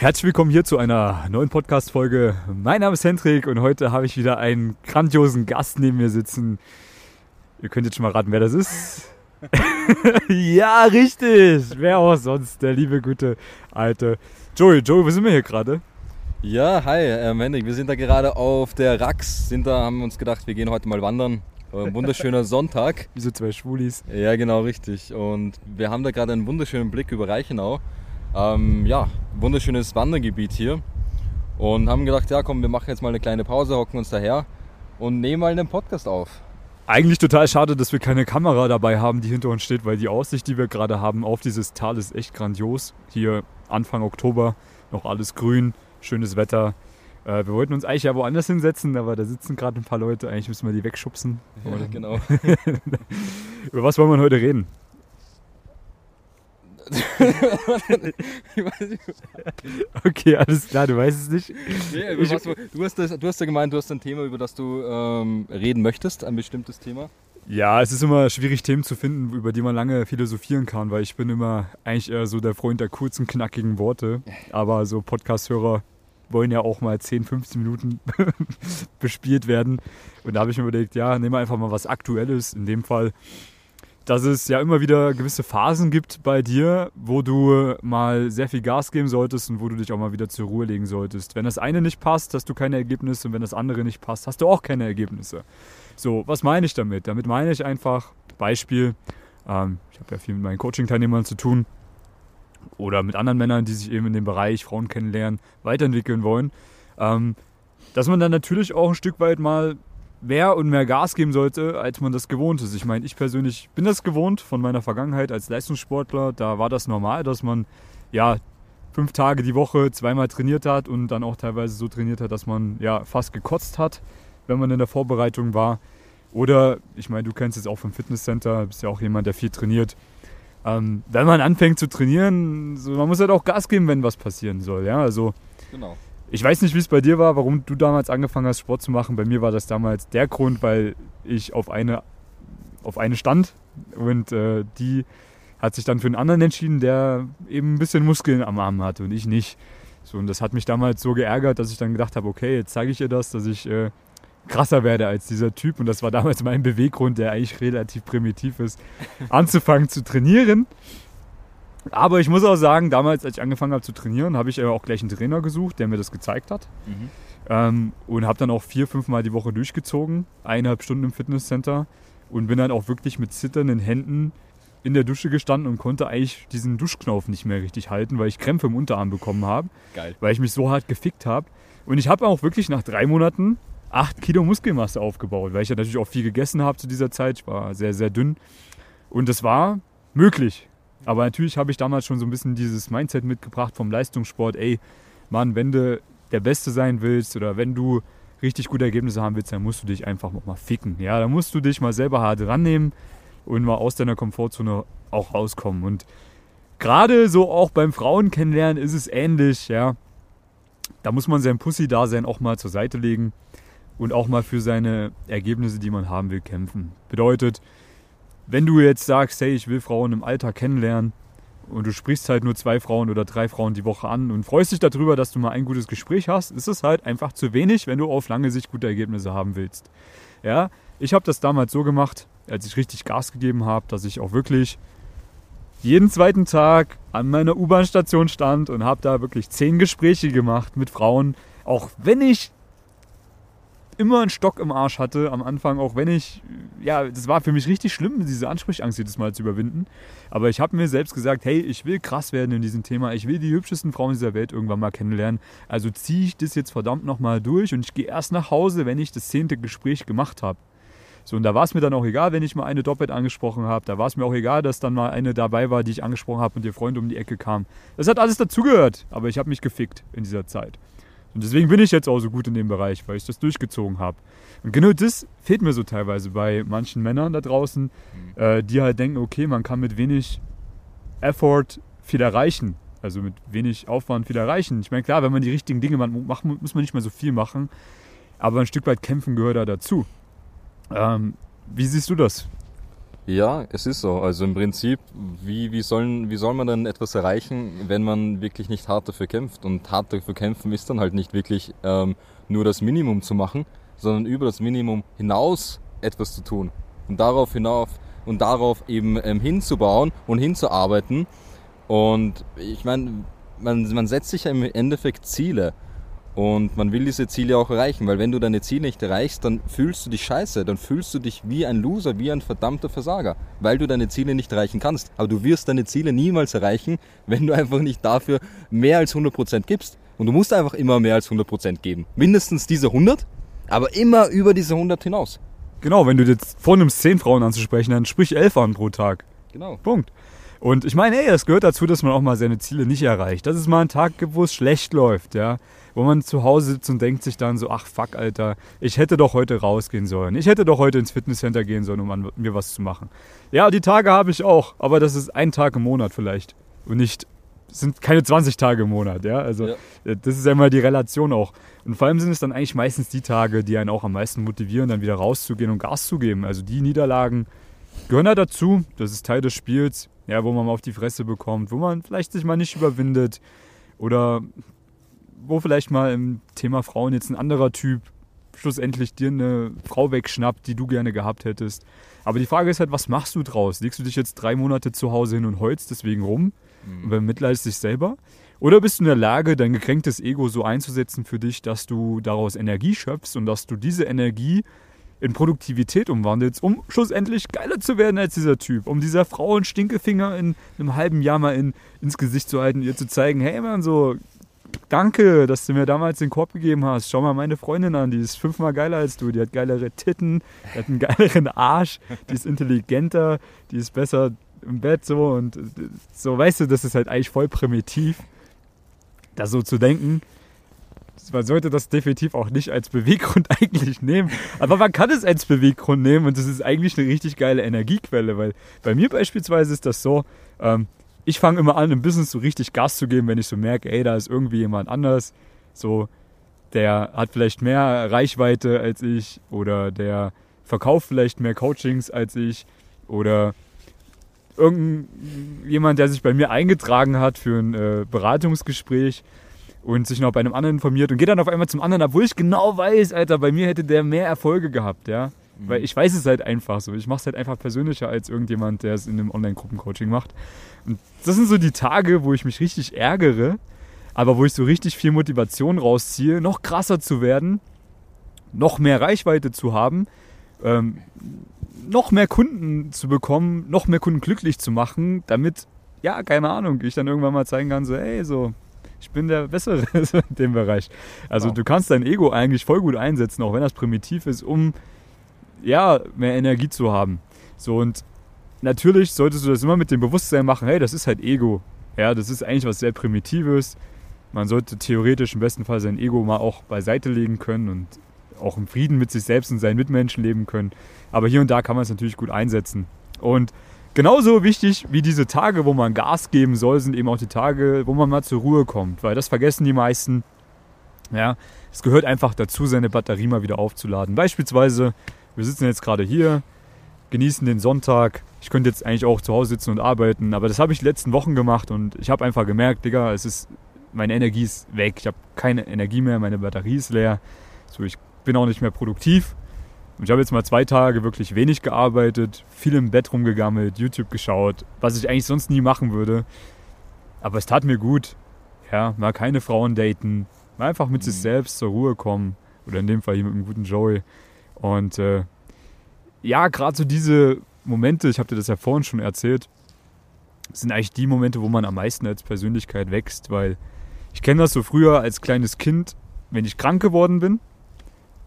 Herzlich willkommen hier zu einer neuen Podcast-Folge. Mein Name ist Hendrik und heute habe ich wieder einen grandiosen Gast neben mir sitzen. Ihr könnt jetzt schon mal raten, wer das ist. ja, richtig. Wer auch sonst? Der liebe, gute, alte Joey. Joey, wo sind wir hier gerade? Ja, hi, ähm, Hendrik. Wir sind da gerade auf der Rax. Sind da, haben uns gedacht, wir gehen heute mal wandern. Ein wunderschöner Sonntag. Wie so zwei Schwulis. Ja, genau, richtig. Und wir haben da gerade einen wunderschönen Blick über Reichenau. Ähm, ja, wunderschönes Wandergebiet hier. Und haben gedacht, ja komm, wir machen jetzt mal eine kleine Pause, hocken uns daher und nehmen mal einen Podcast auf. Eigentlich total schade, dass wir keine Kamera dabei haben, die hinter uns steht, weil die Aussicht, die wir gerade haben auf dieses Tal ist echt grandios. Hier Anfang Oktober, noch alles grün, schönes Wetter. Äh, wir wollten uns eigentlich ja woanders hinsetzen, aber da sitzen gerade ein paar Leute. Eigentlich müssen wir die wegschubsen. Ja, genau. Über was wollen wir heute reden? okay, alles klar, du weißt es nicht. Nee, ich, was, du, hast das, du hast ja gemeint, du hast ein Thema, über das du ähm, reden möchtest, ein bestimmtes Thema. Ja, es ist immer schwierig, Themen zu finden, über die man lange philosophieren kann, weil ich bin immer eigentlich eher so der Freund der kurzen, knackigen Worte. Aber so Podcast-Hörer wollen ja auch mal 10, 15 Minuten bespielt werden. Und da habe ich mir überlegt, ja, nehmen wir einfach mal was Aktuelles. In dem Fall dass es ja immer wieder gewisse Phasen gibt bei dir, wo du mal sehr viel Gas geben solltest und wo du dich auch mal wieder zur Ruhe legen solltest. Wenn das eine nicht passt, hast du keine Ergebnisse und wenn das andere nicht passt, hast du auch keine Ergebnisse. So, was meine ich damit? Damit meine ich einfach, Beispiel, ähm, ich habe ja viel mit meinen Coaching-Teilnehmern zu tun oder mit anderen Männern, die sich eben in dem Bereich Frauen kennenlernen, weiterentwickeln wollen, ähm, dass man dann natürlich auch ein Stück weit mal mehr und mehr Gas geben sollte, als man das gewohnt ist. Ich meine, ich persönlich bin das gewohnt von meiner Vergangenheit als Leistungssportler. Da war das normal, dass man ja fünf Tage die Woche zweimal trainiert hat und dann auch teilweise so trainiert hat, dass man ja fast gekotzt hat, wenn man in der Vorbereitung war. Oder, ich meine, du kennst es auch vom Fitnesscenter, bist ja auch jemand, der viel trainiert. Ähm, wenn man anfängt zu trainieren, so, man muss halt auch Gas geben, wenn was passieren soll. Ja, also genau. Ich weiß nicht, wie es bei dir war, warum du damals angefangen hast, Sport zu machen. Bei mir war das damals der Grund, weil ich auf eine, auf eine stand und äh, die hat sich dann für einen anderen entschieden, der eben ein bisschen Muskeln am Arm hatte und ich nicht. So, und das hat mich damals so geärgert, dass ich dann gedacht habe, okay, jetzt zeige ich ihr das, dass ich äh, krasser werde als dieser Typ. Und das war damals mein Beweggrund, der eigentlich relativ primitiv ist, anzufangen zu trainieren. Aber ich muss auch sagen, damals, als ich angefangen habe zu trainieren, habe ich auch gleich einen Trainer gesucht, der mir das gezeigt hat. Mhm. Ähm, und habe dann auch vier, fünf Mal die Woche durchgezogen, eineinhalb Stunden im Fitnesscenter und bin dann auch wirklich mit zitternden Händen in der Dusche gestanden und konnte eigentlich diesen Duschknauf nicht mehr richtig halten, weil ich Krämpfe im Unterarm bekommen habe. Geil. Weil ich mich so hart gefickt habe. Und ich habe auch wirklich nach drei Monaten acht Kilo Muskelmasse aufgebaut, weil ich ja natürlich auch viel gegessen habe zu dieser Zeit. Ich war sehr, sehr dünn. Und das war möglich. Aber natürlich habe ich damals schon so ein bisschen dieses Mindset mitgebracht vom Leistungssport, ey, Mann, wenn du der Beste sein willst oder wenn du richtig gute Ergebnisse haben willst, dann musst du dich einfach mal ficken. Ja, dann musst du dich mal selber hart rannehmen und mal aus deiner Komfortzone auch rauskommen. Und gerade so auch beim Frauen kennenlernen ist es ähnlich, ja. Da muss man sein Pussy-Dasein auch mal zur Seite legen und auch mal für seine Ergebnisse, die man haben will, kämpfen. Bedeutet, wenn du jetzt sagst, hey, ich will Frauen im Alter kennenlernen und du sprichst halt nur zwei Frauen oder drei Frauen die Woche an und freust dich darüber, dass du mal ein gutes Gespräch hast, ist es halt einfach zu wenig, wenn du auf lange Sicht gute Ergebnisse haben willst. Ja, ich habe das damals so gemacht, als ich richtig Gas gegeben habe, dass ich auch wirklich jeden zweiten Tag an meiner U-Bahn-Station stand und habe da wirklich zehn Gespräche gemacht mit Frauen, auch wenn ich immer einen Stock im Arsch hatte am Anfang, auch wenn ich, ja, das war für mich richtig schlimm, diese Ansprechangst jedes Mal zu überwinden. Aber ich habe mir selbst gesagt, hey, ich will krass werden in diesem Thema, ich will die hübschesten Frauen dieser Welt irgendwann mal kennenlernen. Also ziehe ich das jetzt verdammt nochmal durch und ich gehe erst nach Hause, wenn ich das zehnte Gespräch gemacht habe. So, und da war es mir dann auch egal, wenn ich mal eine doppelt angesprochen habe. Da war es mir auch egal, dass dann mal eine dabei war, die ich angesprochen habe und ihr Freund um die Ecke kam. Das hat alles dazugehört, aber ich habe mich gefickt in dieser Zeit. Und deswegen bin ich jetzt auch so gut in dem Bereich, weil ich das durchgezogen habe. Und genau das fehlt mir so teilweise bei manchen Männern da draußen, mhm. äh, die halt denken, okay, man kann mit wenig Effort viel erreichen. Also mit wenig Aufwand viel erreichen. Ich meine, klar, wenn man die richtigen Dinge macht, muss man nicht mehr so viel machen. Aber ein Stück weit kämpfen gehört da dazu. Ähm, wie siehst du das? Ja, es ist so. Also im Prinzip, wie, wie, sollen, wie soll man denn etwas erreichen, wenn man wirklich nicht hart dafür kämpft? Und hart dafür kämpfen ist dann halt nicht wirklich ähm, nur das Minimum zu machen, sondern über das Minimum hinaus etwas zu tun. Und darauf hinauf und darauf eben ähm, hinzubauen und hinzuarbeiten. Und ich meine, man, man setzt sich ja im Endeffekt Ziele. Und man will diese Ziele auch erreichen, weil wenn du deine Ziele nicht erreichst, dann fühlst du dich scheiße, dann fühlst du dich wie ein Loser, wie ein verdammter Versager, weil du deine Ziele nicht erreichen kannst. Aber du wirst deine Ziele niemals erreichen, wenn du einfach nicht dafür mehr als 100% gibst. Und du musst einfach immer mehr als 100% geben. Mindestens diese 100, aber immer über diese 100 hinaus. Genau, wenn du jetzt vornimmst, 10 Frauen anzusprechen, dann sprich 11 an pro Tag. Genau. Punkt. Und ich meine, ey, es gehört dazu, dass man auch mal seine Ziele nicht erreicht. Dass es mal einen Tag gibt, wo es schlecht läuft, ja. Wo man zu Hause sitzt und denkt sich dann so, ach fuck, Alter, ich hätte doch heute rausgehen sollen. Ich hätte doch heute ins Fitnesscenter gehen sollen, um an mir was zu machen. Ja, die Tage habe ich auch, aber das ist ein Tag im Monat vielleicht. Und nicht, sind keine 20 Tage im Monat, ja. Also Ja. das ist ja immer die Relation auch. Und vor allem sind es dann eigentlich meistens die Tage, die einen auch am meisten motivieren, dann wieder rauszugehen und Gas zu geben. Also die Niederlagen gehören da dazu. Das ist Teil des Spiels, ja, wo man mal auf die Fresse bekommt, wo man vielleicht sich mal nicht überwindet oder wo vielleicht mal im Thema Frauen jetzt ein anderer Typ schlussendlich dir eine Frau wegschnappt, die du gerne gehabt hättest. Aber die Frage ist halt, was machst du draus? Legst du dich jetzt drei Monate zu Hause hin und heulst deswegen rum und bemitleidest dich selber? Oder bist du in der Lage, dein gekränktes Ego so einzusetzen für dich, dass du daraus Energie schöpfst und dass du diese Energie in Produktivität umwandelst, um schlussendlich geiler zu werden als dieser Typ, um dieser Frau einen Stinkefinger in einem halben Jahr mal in, ins Gesicht zu halten, ihr zu zeigen, hey Mann, so, danke, dass du mir damals den Korb gegeben hast. Schau mal meine Freundin an, die ist fünfmal geiler als du, die hat geilere Titten, die hat einen geileren Arsch, die ist intelligenter, die ist besser im Bett so und so, weißt du, das ist halt eigentlich voll primitiv, da so zu denken. Man sollte das definitiv auch nicht als Beweggrund eigentlich nehmen. Aber man kann es als Beweggrund nehmen und das ist eigentlich eine richtig geile Energiequelle, weil bei mir beispielsweise ist das so, ähm, ich fange immer an, im Business so richtig Gas zu geben, wenn ich so merke, ey, da ist irgendwie jemand anders, so, der hat vielleicht mehr Reichweite als ich oder der verkauft vielleicht mehr Coachings als ich oder irgendjemand, der sich bei mir eingetragen hat für ein äh, Beratungsgespräch und sich noch bei einem anderen informiert und geht dann auf einmal zum anderen, obwohl ich genau weiß, Alter, bei mir hätte der mehr Erfolge gehabt, ja. Weil ich weiß es halt einfach so. Ich mache es halt einfach persönlicher als irgendjemand, der es in einem Online-Gruppencoaching macht. Und das sind so die Tage, wo ich mich richtig ärgere, aber wo ich so richtig viel Motivation rausziehe, noch krasser zu werden, noch mehr Reichweite zu haben, ähm, noch mehr Kunden zu bekommen, noch mehr Kunden glücklich zu machen, damit, ja, keine Ahnung, ich dann irgendwann mal zeigen kann, so, ey, so, ich bin der Bessere in dem Bereich. Also Wow. du kannst dein Ego eigentlich voll gut einsetzen, auch wenn das primitiv ist, um ja, mehr Energie zu haben. So und natürlich solltest du das immer mit dem Bewusstsein machen, hey, das ist halt Ego. Ja, das ist eigentlich was sehr Primitives. Man sollte theoretisch im besten Fall sein Ego mal auch beiseite legen können und auch im Frieden mit sich selbst und seinen Mitmenschen leben können. Aber hier und da kann man es natürlich gut einsetzen. Und genauso wichtig wie diese Tage, wo man Gas geben soll, sind eben auch die Tage, wo man mal zur Ruhe kommt. Weil das vergessen die meisten. Ja, es gehört einfach dazu, seine Batterie mal wieder aufzuladen. Beispielsweise, wir sitzen jetzt gerade hier, genießen den Sonntag. Ich könnte jetzt eigentlich auch zu Hause sitzen und arbeiten, aber das habe ich die letzten Wochen gemacht und ich habe einfach gemerkt, Digga, es ist, meine Energie ist weg. Ich habe keine Energie mehr, meine Batterie ist leer. So, ich bin auch nicht mehr produktiv. Und ich habe jetzt mal zwei Tage wirklich wenig gearbeitet, viel im Bett rumgegammelt, YouTube geschaut, was ich eigentlich sonst nie machen würde. Aber es tat mir gut. Ja, mal keine Frauen daten, mal einfach mit sich selbst zur Ruhe kommen. Oder in dem Fall hier mit einem guten Joey. Und äh, ja, gerade so diese Momente, ich habe dir das ja vorhin schon erzählt, sind eigentlich die Momente, wo man am meisten als Persönlichkeit wächst, weil ich kenne das so früher als kleines Kind, wenn ich krank geworden bin,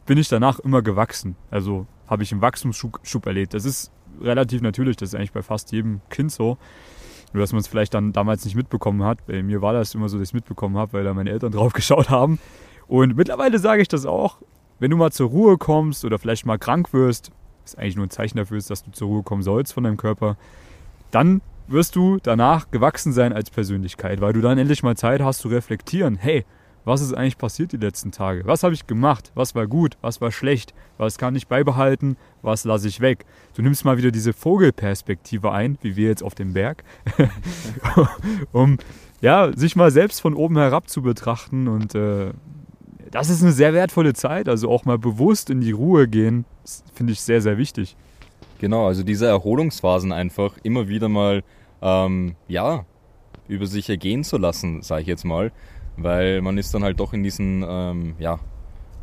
bin ich danach immer gewachsen. Also habe ich einen Wachstumsschub Schub erlebt. Das ist relativ natürlich, das ist eigentlich bei fast jedem Kind so. Nur, dass man es vielleicht dann damals nicht mitbekommen hat. Bei mir war das immer so, dass ich es mitbekommen habe, weil da meine Eltern drauf geschaut haben. Und mittlerweile sage ich das auch, wenn du mal zur Ruhe kommst oder vielleicht mal krank wirst, ist eigentlich nur ein Zeichen dafür, ist, dass du zur Ruhe kommen sollst von deinem Körper, dann wirst du danach gewachsen sein als Persönlichkeit, weil du dann endlich mal Zeit hast zu reflektieren. Hey, was ist eigentlich passiert die letzten Tage? Was habe ich gemacht? Was war gut? Was war schlecht? Was kann ich beibehalten? Was lasse ich weg? Du nimmst mal wieder diese Vogelperspektive ein, wie wir jetzt auf dem Berg, um ja, sich mal selbst von oben herab zu betrachten. Und äh, das ist eine sehr wertvolle Zeit. Also auch mal bewusst in die Ruhe gehen, finde ich sehr, sehr wichtig. Genau, also diese Erholungsphasen einfach immer wieder mal, ähm, ja, über sich ergehen zu lassen, sage ich jetzt mal weil man ist dann halt doch in diesen, ähm, ja,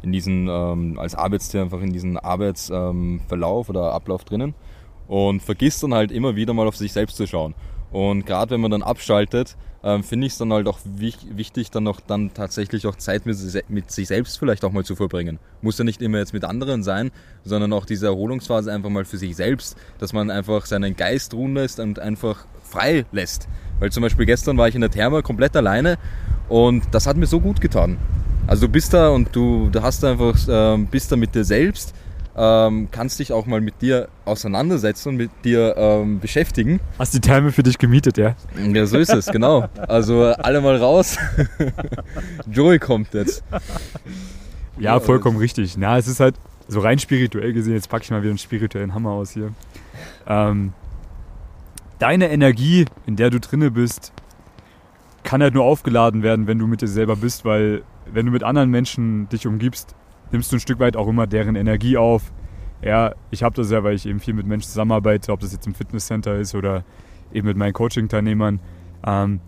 in diesen, ähm, als Arbeitstier einfach in diesen Arbeitsverlauf ähm, oder Ablauf drinnen und vergisst dann halt immer wieder mal auf sich selbst zu schauen. Und gerade wenn man dann abschaltet, ähm, finde ich es dann halt auch wichtig, dann noch dann tatsächlich auch Zeit mit, mit, sich selbst vielleicht auch mal zu verbringen. Muss ja nicht immer jetzt mit anderen sein, sondern auch diese Erholungsphase einfach mal für sich selbst, dass man einfach seinen Geist ruhen lässt und einfach frei lässt. Weil zum Beispiel gestern war ich in der Therme komplett alleine und das hat mir so gut getan. Also du bist da und du, du hast einfach, ähm, bist da mit dir selbst, ähm, kannst dich auch mal mit dir auseinandersetzen und mit dir ähm, beschäftigen. Hast die Therme für dich gemietet, ja? Ja, so ist es, genau. Also alle mal raus. Joey kommt jetzt. Ja, vollkommen richtig. Na, es ist halt so rein spirituell gesehen, jetzt packe ich mal wieder einen spirituellen Hammer aus hier. Ähm, deine Energie, in der du drinne bist, kann halt nur aufgeladen werden, wenn du mit dir selber bist, weil wenn du mit anderen Menschen dich umgibst, nimmst du ein Stück weit auch immer deren Energie auf. Ja, ich habe das ja, weil ich eben viel mit Menschen zusammenarbeite, ob das jetzt im Fitnesscenter ist oder eben mit meinen Coaching-Teilnehmern. Ähm,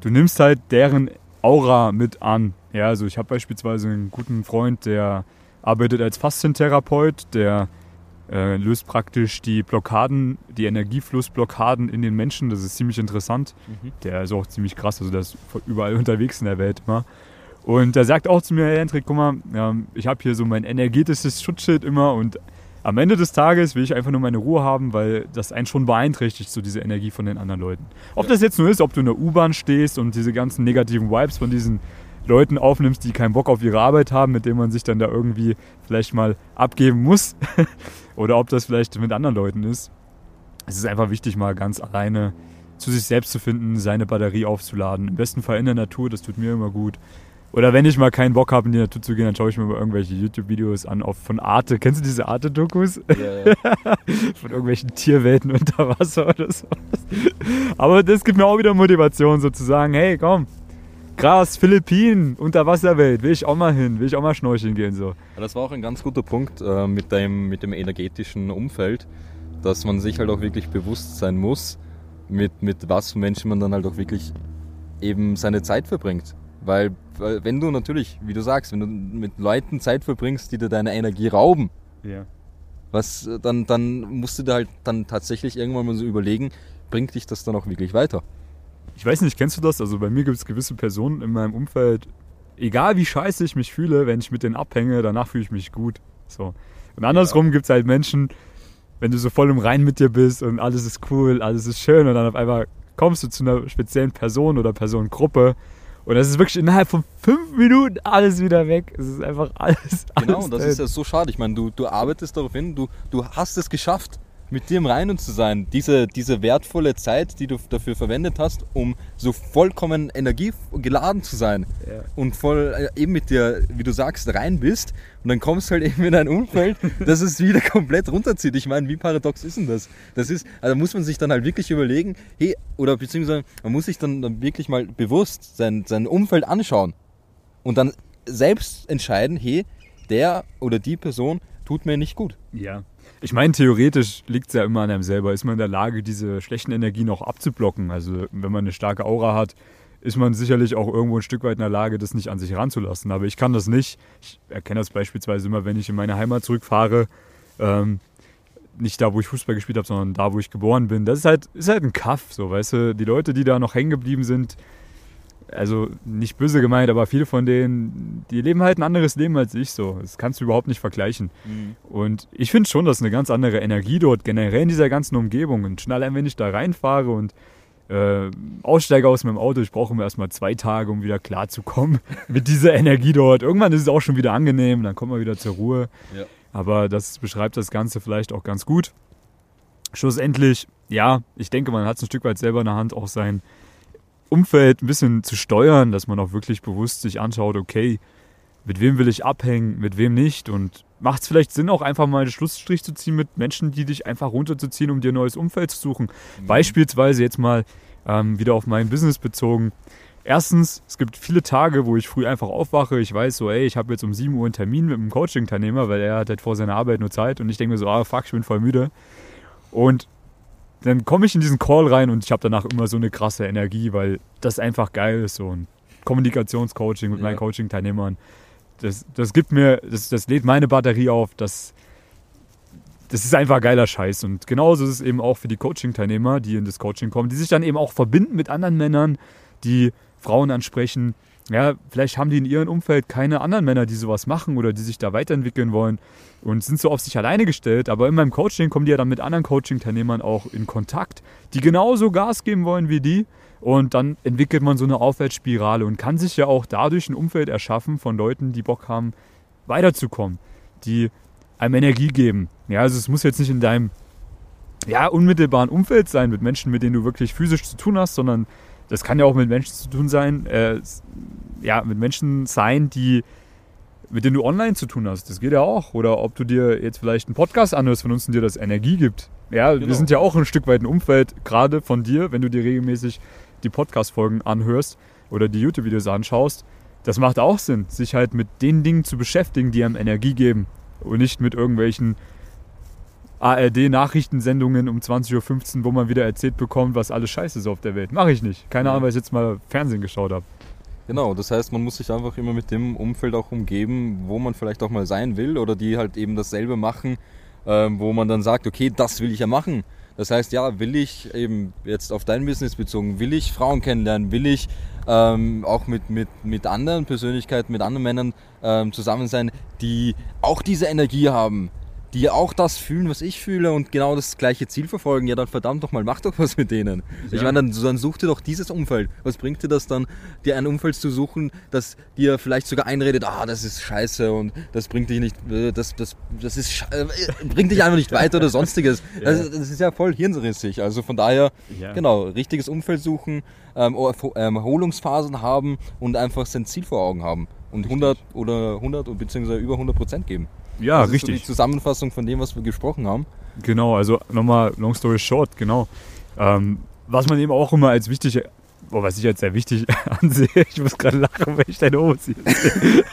du nimmst halt deren Aura mit an. Ja, also ich habe beispielsweise einen guten Freund, der arbeitet als Faszientherapeut, der äh, löst praktisch die Blockaden, die Energieflussblockaden in den Menschen. Das ist ziemlich interessant. Mhm. Der ist auch ziemlich krass, also der ist überall unterwegs in der Welt immer. Und er sagt auch zu mir, hey Hendrik, guck mal, ähm, ich habe hier so mein energetisches Schutzschild immer und am Ende des Tages will ich einfach nur meine Ruhe haben, weil das einen schon beeinträchtigt, so diese Energie von den anderen Leuten. Ob das jetzt nur ist, ob du in der U-Bahn stehst und diese ganzen negativen Vibes von diesen Leuten aufnimmst, die keinen Bock auf ihre Arbeit haben, mit denen man sich dann da irgendwie vielleicht mal abgeben muss. Oder ob das vielleicht mit anderen Leuten ist. Es ist einfach wichtig, mal ganz alleine zu sich selbst zu finden, seine Batterie aufzuladen. Im besten Fall in der Natur, das tut mir immer gut. Oder wenn ich mal keinen Bock habe, in die Natur zu gehen, dann schaue ich mir mal irgendwelche YouTube-Videos an auf, von Arte. Kennst du diese Arte-Dokus? Ja, ja. von irgendwelchen Tierwelten unter Wasser oder so. Aber das gibt mir auch wieder Motivation, sozusagen, hey, komm, krass, Philippinen, Unterwasserwelt, will ich auch mal hin, will ich auch mal schnorcheln gehen. So. Das war auch ein ganz guter Punkt äh, mit, dem, mit dem energetischen Umfeld, dass man sich halt auch wirklich bewusst sein muss, mit, mit was für Menschen man dann halt auch wirklich eben seine Zeit verbringt. Weil, weil wenn du natürlich, wie du sagst, wenn du mit Leuten Zeit verbringst, die dir deine Energie rauben, ja. was, dann, dann musst du dir halt dann tatsächlich irgendwann mal so überlegen, bringt dich das dann auch wirklich weiter? ich weiß nicht, kennst du das? Also bei mir gibt es gewisse Personen in meinem Umfeld, egal wie scheiße ich mich fühle, wenn ich mit denen abhänge, danach fühle ich mich gut. So. Und andersrum ja. gibt es halt Menschen, wenn du so voll im Rein mit dir bist und alles ist cool, alles ist schön und dann auf einmal kommst du zu einer speziellen Person oder Personengruppe und das ist wirklich innerhalb von fünf Minuten alles wieder weg. Es ist einfach alles. Genau, alles das ist ja so schade. Ich meine, du, du arbeitest darauf hin, du, du hast es geschafft mit dir im Reinen zu sein, diese, diese wertvolle Zeit, die du dafür verwendet hast, um so vollkommen energiegeladen zu sein ja. und voll äh, eben mit dir, wie du sagst, rein bist und dann kommst du halt eben in ein Umfeld, das es wieder komplett runterzieht. Ich meine, wie paradox ist denn das? Das ist, also muss man sich dann halt wirklich überlegen, hey, oder beziehungsweise man muss sich dann wirklich mal bewusst sein, sein Umfeld anschauen und dann selbst entscheiden, hey, der oder die Person tut mir nicht gut. Ja. Ich meine, theoretisch liegt es ja immer an einem selber. Ist man in der Lage, diese schlechten Energien auch abzublocken? Also, wenn man eine starke Aura hat, ist man sicherlich auch irgendwo ein Stück weit in der Lage, das nicht an sich ranzulassen. Aber ich kann das nicht. Ich erkenne das beispielsweise immer, wenn ich in meine Heimat zurückfahre. Ähm, nicht da, wo ich Fußball gespielt habe, sondern da, wo ich geboren bin. Das ist halt, ist halt ein Kaff, so, weißt du. Die Leute, die da noch hängen geblieben sind, also nicht böse gemeint, aber viele von denen, die leben halt ein anderes Leben als ich so. Das kannst du überhaupt nicht vergleichen. Mhm. Und ich finde schon, dass eine ganz andere Energie dort generell in dieser ganzen Umgebung. Und schon allein, wenn ich da reinfahre und äh, aussteige aus meinem Auto, ich brauche immer erstmal zwei Tage, um wieder klarzukommen mit dieser Energie dort. Irgendwann ist es auch schon wieder angenehm, dann kommt man wieder zur Ruhe. Ja. Aber das beschreibt das Ganze vielleicht auch ganz gut. Schlussendlich, ja, ich denke, man hat es ein Stück weit selber in der Hand, auch sein Umfeld ein bisschen zu steuern, dass man auch wirklich bewusst sich anschaut, okay, mit wem will ich abhängen, mit wem nicht und macht es vielleicht Sinn, auch einfach mal einen Schlussstrich zu ziehen mit Menschen, die dich einfach runterzuziehen, um dir ein neues Umfeld zu suchen. Mhm. Beispielsweise jetzt mal ähm, wieder auf mein Business bezogen. Erstens, es gibt viele Tage, wo ich früh einfach aufwache. Ich weiß so, ey, ich habe jetzt um 7 Uhr einen Termin mit einem Coaching-Teilnehmer, weil er hat halt vor seiner Arbeit nur Zeit und ich denke mir so, ah, fuck, ich bin voll müde. Und dann komme ich in diesen Call rein und ich habe danach immer so eine krasse Energie, weil das einfach geil ist, so ein Kommunikationscoaching mit ja. meinen Coaching-Teilnehmern das, das gibt mir, das, das lädt meine Batterie auf, das, das ist einfach geiler Scheiß. Und genauso ist es eben auch für die Coaching-Teilnehmer, die in das Coaching kommen, die sich dann eben auch verbinden mit anderen Männern, die Frauen ansprechen. Ja, vielleicht haben die in ihrem Umfeld keine anderen Männer, die sowas machen oder die sich da weiterentwickeln wollen und sind so auf sich alleine gestellt. Aber in meinem Coaching kommen die ja dann mit anderen Coaching-Teilnehmern auch in Kontakt, die genauso Gas geben wollen wie die und dann entwickelt man so eine Aufwärtsspirale und kann sich ja auch dadurch ein Umfeld erschaffen von Leuten, die Bock haben, weiterzukommen, die einem Energie geben. Ja, also es muss jetzt nicht in deinem ja, unmittelbaren Umfeld sein, mit Menschen, mit denen du wirklich physisch zu tun hast, sondern das kann ja auch mit Menschen zu tun sein, äh, ja, mit Menschen sein, die mit denen du online zu tun hast. Das geht ja auch. Oder ob du dir jetzt vielleicht einen Podcast anhörst von uns und dir das Energie gibt. Ja, genau. wir sind ja auch ein Stück weit ein Umfeld, gerade von dir, wenn du dir regelmäßig die Podcast-Folgen anhörst oder die YouTube-Videos anschaust, das macht auch Sinn, sich halt mit den Dingen zu beschäftigen, die einem Energie geben und nicht mit irgendwelchen ARD-Nachrichtensendungen um 20.15 Uhr, wo man wieder erzählt bekommt, was alles scheiße ist auf der Welt. Mache ich nicht. Keine Ahnung, weil ich jetzt mal Fernsehen geschaut habe. Genau, das heißt, man muss sich einfach immer mit dem Umfeld auch umgeben, wo man vielleicht auch mal sein will oder die halt eben dasselbe machen, äh, wo man dann sagt, okay, das will ich ja machen. Das heißt, ja, will ich eben jetzt auf dein Business bezogen, will ich Frauen kennenlernen, will ich ähm, auch mit, mit, mit anderen Persönlichkeiten, mit anderen Männern ähm, zusammen sein, die auch diese Energie haben, die auch das fühlen, was ich fühle und genau das gleiche Ziel verfolgen, ja dann verdammt doch mal, mach doch was mit denen. Ja. Ich meine, dann, dann such dir doch dieses Umfeld. Was bringt dir das dann, dir ein Umfeld zu suchen, das dir vielleicht sogar einredet, ah, das ist scheiße und das bringt dich nicht, äh, das, das, das ist, äh, bringt dich einfach nicht weiter oder sonstiges. Ja. Das, das, ist ja voll hirnrissig. Also von daher, ja. genau, richtiges Umfeld suchen, ähm, ähm, Erholungsphasen haben und einfach sein Ziel vor Augen haben und 100 oder 100 bzw. über 100 Prozent geben. Ja, das richtig. Ist so die Zusammenfassung von dem, was wir gesprochen haben. Genau, also nochmal long story short, genau. Ähm, was man eben auch immer als wichtig, oh, was ich als sehr wichtig ansehe, ich muss gerade lachen, wenn ich deine Hose sehe.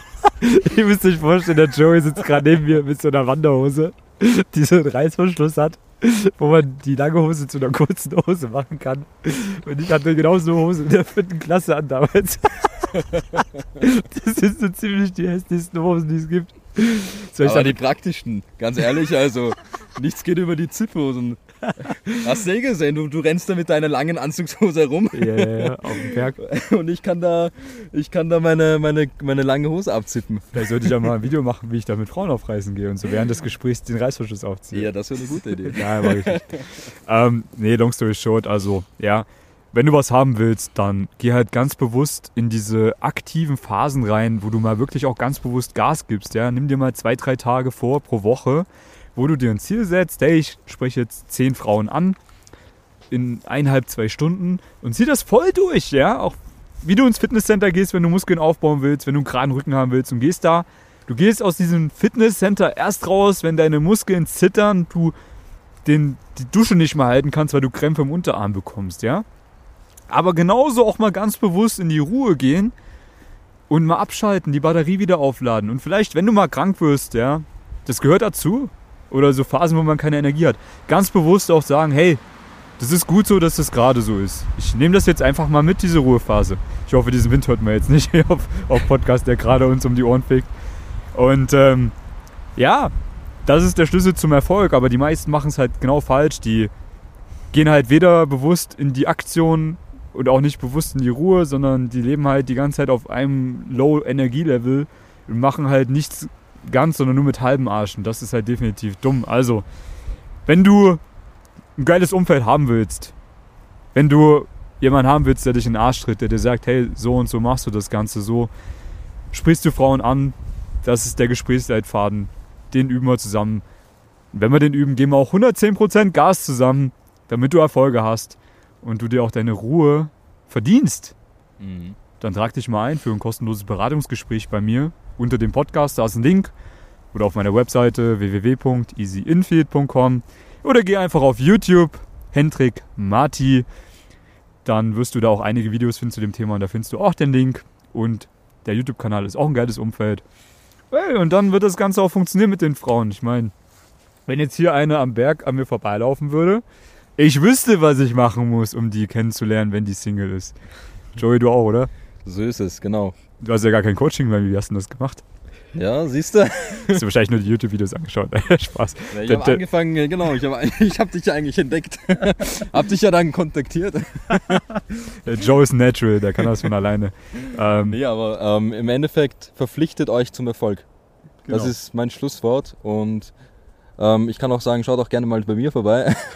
Ihr müsst euch vorstellen, der Joey sitzt gerade neben mir mit so einer Wanderhose, die so einen Reißverschluss hat, wo man die lange Hose zu einer kurzen Hose machen kann. Und ich hatte genau so eine Hose in der vierten Klasse an damals. Das sind so ziemlich die hässlichsten Hosen, die es gibt. Soll ich Aber die praktischen, ganz ehrlich, also nichts geht über die Ziphosen. Hast du eh gesehen, du, du rennst da mit deiner langen Anzugshose herum. Ja, ja, ja, auf dem Berg. Und ich kann da, ich kann da meine, meine, meine lange Hose abzippen. Vielleicht sollte ich ja mal ein Video machen, wie ich da mit Frauen auf Reisen gehe und so während des Gesprächs den Reißverschluss aufziehe. Ja, das wäre eine gute Idee. ja, aber richtig. ähm, nee, long story short, also ja, wenn du was haben willst, dann geh halt ganz bewusst in diese aktiven Phasen rein, wo du mal wirklich auch ganz bewusst Gas gibst. Ja? Nimm dir mal zwei, drei Tage vor pro Woche, wo du dir ein Ziel setzt. Hey, ich spreche jetzt zehn Frauen an in eineinhalb, zwei Stunden und zieh das voll durch. Ja? Auch wie du ins Fitnesscenter gehst, wenn du Muskeln aufbauen willst, wenn du einen geraden Rücken haben willst und gehst da. Du gehst aus diesem Fitnesscenter erst raus, wenn deine Muskeln zittern, du den, die Dusche nicht mehr halten kannst, weil du Krämpfe im Unterarm bekommst, ja? Aber genauso auch mal ganz bewusst in die Ruhe gehen und mal abschalten, die Batterie wieder aufladen. Und vielleicht, wenn du mal krank wirst, ja, das gehört dazu. Oder so Phasen, wo man keine Energie hat. Ganz bewusst auch sagen, hey, das ist gut so, dass das gerade so ist. Ich nehme das jetzt einfach mal mit, diese Ruhephase. Ich hoffe, diesen Wind hört man jetzt nicht auf, auf Podcast, der gerade uns um die Ohren fegt. Und ähm, ja, das ist der Schlüssel zum Erfolg, aber die meisten machen es halt genau falsch. Die gehen halt weder bewusst in die Aktion und auch nicht bewusst in die Ruhe, sondern die leben halt die ganze Zeit auf einem Low-Energie-Level und machen halt nichts ganz, sondern nur mit halben Arschen. Das ist halt definitiv dumm. Also, wenn du ein geiles Umfeld haben willst, wenn du jemanden haben willst, der dich in den Arsch tritt, der dir sagt, hey, so und so machst du das Ganze, so sprichst du Frauen an, das ist der Gesprächsleitfaden, den üben wir zusammen. wenn wir den üben, geben wir auch 110% Gas zusammen, damit du Erfolge hast und du dir auch deine Ruhe verdienst, Mhm. dann trag dich mal ein für ein kostenloses Beratungsgespräch bei mir unter dem Podcast. Da ist ein Link oder auf meiner Webseite www.easyinfield.com oder geh einfach auf YouTube, Hendrik Marti. Dann wirst du da auch einige Videos finden zu dem Thema und da findest du auch den Link. Und der YouTube-Kanal ist auch ein geiles Umfeld. Hey, und dann wird das Ganze auch funktionieren mit den Frauen. Ich meine, wenn jetzt hier eine am Berg an mir vorbeilaufen würde, ich wüsste, was ich machen muss, um die kennenzulernen, wenn die Single ist. Joey, du auch, oder? So ist es, genau. Du hast ja gar kein Coaching bei mir. Wie hast du das gemacht? Ja, siehst du? Hast du wahrscheinlich nur die YouTube-Videos angeschaut. Spaß. Ja, ich habe angefangen, äh, genau, ich habe ich hab dich ja eigentlich entdeckt. hab dich ja dann kontaktiert. Joe ist natural, der kann das von alleine. Ähm, Nee, aber ähm, im Endeffekt verpflichtet euch zum Erfolg. Das genau. ist mein Schlusswort und ähm, ich kann auch sagen, schaut auch gerne mal bei mir vorbei,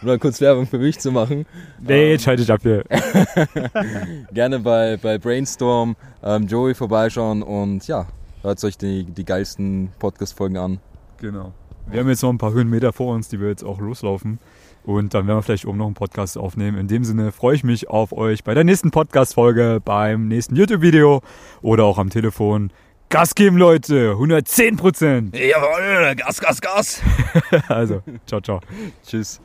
um da kurz Werbung für mich zu machen. Nee, jetzt schalte ich ab hier. Gerne bei, bei Brainstorm, ähm, Joey vorbeischauen und ja, hört euch die, die geilsten Podcast-Folgen an. Genau. Wir haben jetzt noch ein paar Höhenmeter vor uns, die wir jetzt auch loslaufen. Und dann werden wir vielleicht oben noch einen Podcast aufnehmen. In dem Sinne freue ich mich auf euch bei der nächsten Podcast-Folge, beim nächsten YouTube-Video oder auch am Telefon. Gas geben, Leute! 110 Prozent! Jawohl, Gas, Gas, Gas! Also, ciao, ciao. Tschüss.